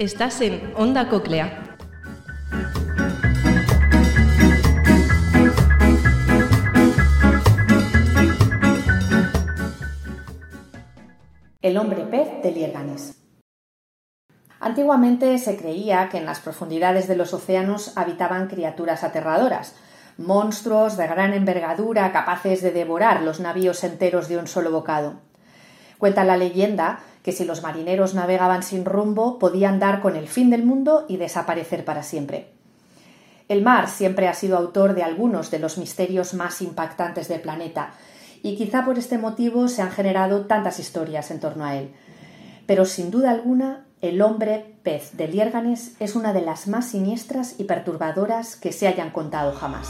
Estás en Onda Coclea. El hombre pez de Lierganes. Antiguamente se creía que en las profundidades de los océanos habitaban criaturas aterradoras, monstruos de gran envergadura capaces de devorar los navíos enteros de un solo bocado. Cuenta la leyenda que si los marineros navegaban sin rumbo podían dar con el fin del mundo y desaparecer para siempre. El mar siempre ha sido autor de algunos de los misterios más impactantes del planeta, y quizá por este motivo se han generado tantas historias en torno a él. Pero sin duda alguna, el hombre pez de Liérganes es una de las más siniestras y perturbadoras que se hayan contado jamás.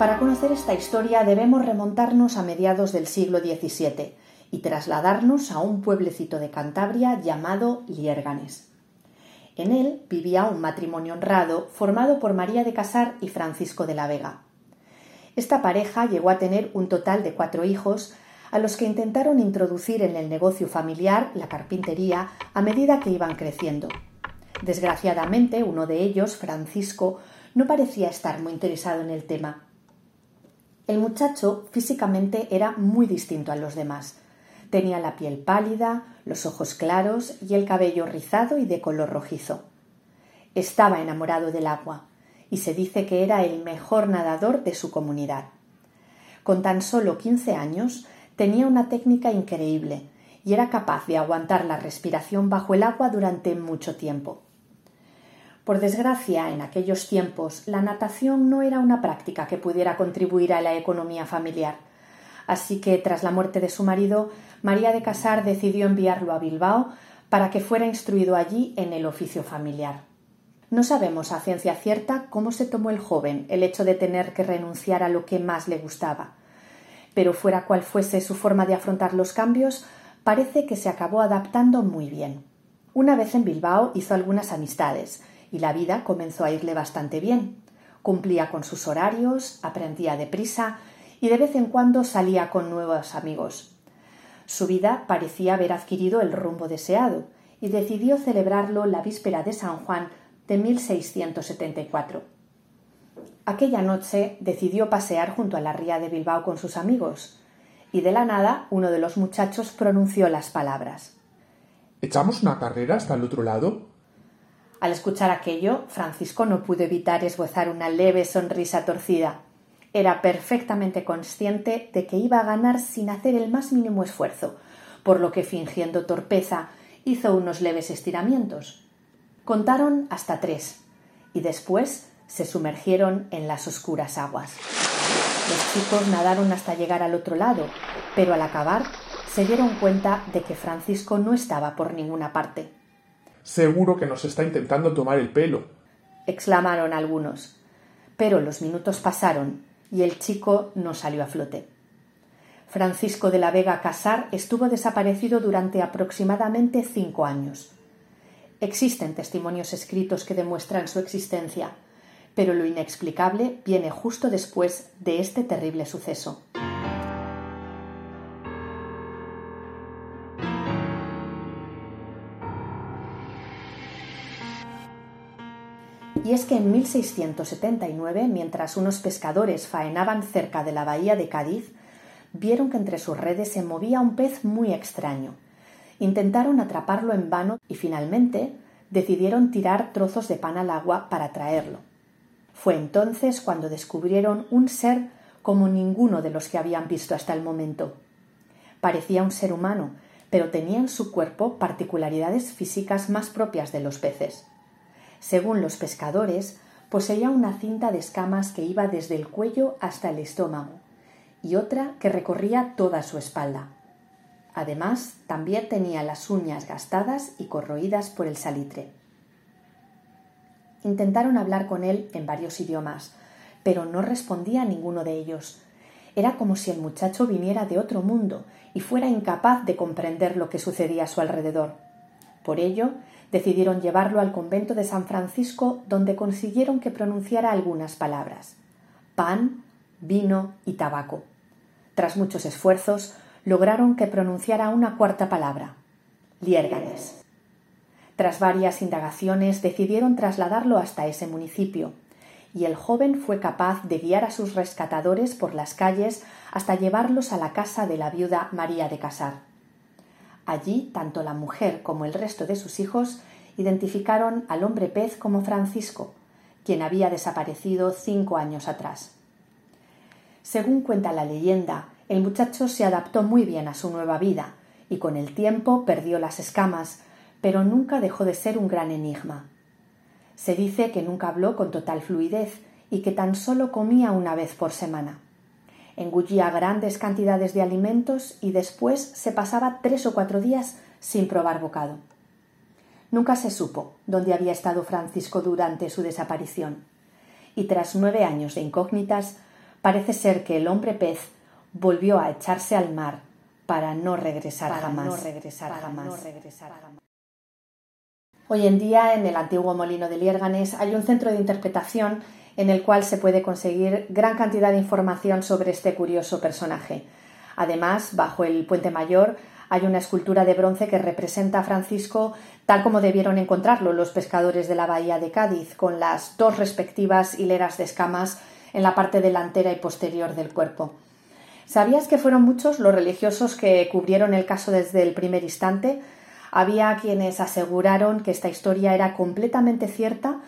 Para conocer esta historia debemos remontarnos a mediados del siglo XVII y trasladarnos a un pueblecito de Cantabria llamado Liérganes. En él vivía un matrimonio honrado formado por María de Casar y Francisco de la Vega. Esta pareja llegó a tener un total de cuatro hijos a los que intentaron introducir en el negocio familiar la carpintería a medida que iban creciendo. Desgraciadamente, uno de ellos, Francisco, no parecía estar muy interesado en el tema el muchacho físicamente era muy distinto a los demás. Tenía la piel pálida, los ojos claros y el cabello rizado y de color rojizo. Estaba enamorado del agua y se dice que era el mejor nadador de su comunidad. Con tan solo quince años tenía una técnica increíble y era capaz de aguantar la respiración bajo el agua durante mucho tiempo. Por desgracia, en aquellos tiempos, la natación no era una práctica que pudiera contribuir a la economía familiar. Así que, tras la muerte de su marido, María de Casar decidió enviarlo a Bilbao para que fuera instruido allí en el oficio familiar. No sabemos a ciencia cierta cómo se tomó el joven el hecho de tener que renunciar a lo que más le gustaba. Pero fuera cual fuese su forma de afrontar los cambios, parece que se acabó adaptando muy bien. Una vez en Bilbao hizo algunas amistades, y la vida comenzó a irle bastante bien. Cumplía con sus horarios, aprendía deprisa y de vez en cuando salía con nuevos amigos. Su vida parecía haber adquirido el rumbo deseado y decidió celebrarlo la víspera de San Juan de 1674. Aquella noche decidió pasear junto a la ría de Bilbao con sus amigos, y de la nada uno de los muchachos pronunció las palabras. ¿Echamos una carrera hasta el otro lado? Al escuchar aquello, Francisco no pudo evitar esbozar una leve sonrisa torcida. Era perfectamente consciente de que iba a ganar sin hacer el más mínimo esfuerzo, por lo que fingiendo torpeza hizo unos leves estiramientos. Contaron hasta tres, y después se sumergieron en las oscuras aguas. Los chicos nadaron hasta llegar al otro lado, pero al acabar se dieron cuenta de que Francisco no estaba por ninguna parte. Seguro que nos está intentando tomar el pelo. exclamaron algunos. Pero los minutos pasaron y el chico no salió a flote. Francisco de la Vega Casar estuvo desaparecido durante aproximadamente cinco años. Existen testimonios escritos que demuestran su existencia, pero lo inexplicable viene justo después de este terrible suceso. Y es que en 1679, mientras unos pescadores faenaban cerca de la bahía de Cádiz, vieron que entre sus redes se movía un pez muy extraño. Intentaron atraparlo en vano y finalmente decidieron tirar trozos de pan al agua para traerlo. Fue entonces cuando descubrieron un ser como ninguno de los que habían visto hasta el momento. Parecía un ser humano, pero tenía en su cuerpo particularidades físicas más propias de los peces. Según los pescadores, poseía una cinta de escamas que iba desde el cuello hasta el estómago y otra que recorría toda su espalda. Además, también tenía las uñas gastadas y corroídas por el salitre. Intentaron hablar con él en varios idiomas, pero no respondía a ninguno de ellos. Era como si el muchacho viniera de otro mundo y fuera incapaz de comprender lo que sucedía a su alrededor. Por ello, decidieron llevarlo al convento de San Francisco, donde consiguieron que pronunciara algunas palabras pan, vino y tabaco. Tras muchos esfuerzos, lograron que pronunciara una cuarta palabra Liérganes. Tras varias indagaciones decidieron trasladarlo hasta ese municipio, y el joven fue capaz de guiar a sus rescatadores por las calles hasta llevarlos a la casa de la viuda María de Casar. Allí, tanto la mujer como el resto de sus hijos identificaron al hombre pez como Francisco, quien había desaparecido cinco años atrás. Según cuenta la leyenda, el muchacho se adaptó muy bien a su nueva vida y con el tiempo perdió las escamas, pero nunca dejó de ser un gran enigma. Se dice que nunca habló con total fluidez y que tan solo comía una vez por semana. Engullía grandes cantidades de alimentos y después se pasaba tres o cuatro días sin probar bocado. Nunca se supo dónde había estado Francisco durante su desaparición, y tras nueve años de incógnitas, parece ser que el hombre pez volvió a echarse al mar para no regresar jamás. No regresar jamás. Hoy en día, en el antiguo molino de Liérganes, hay un centro de interpretación en el cual se puede conseguir gran cantidad de información sobre este curioso personaje. Además, bajo el puente mayor hay una escultura de bronce que representa a Francisco tal como debieron encontrarlo los pescadores de la bahía de Cádiz, con las dos respectivas hileras de escamas en la parte delantera y posterior del cuerpo. ¿Sabías que fueron muchos los religiosos que cubrieron el caso desde el primer instante? Había quienes aseguraron que esta historia era completamente cierta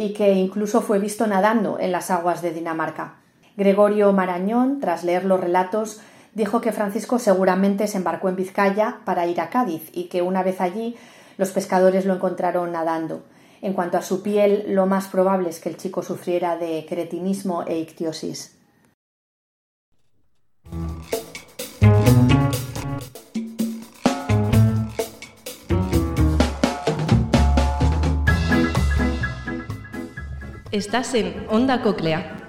y que incluso fue visto nadando en las aguas de Dinamarca. Gregorio Marañón, tras leer los relatos, dijo que Francisco seguramente se embarcó en Vizcaya para ir a Cádiz y que una vez allí los pescadores lo encontraron nadando. En cuanto a su piel, lo más probable es que el chico sufriera de cretinismo e ictiosis. Estás en Onda Coclea, 107.7.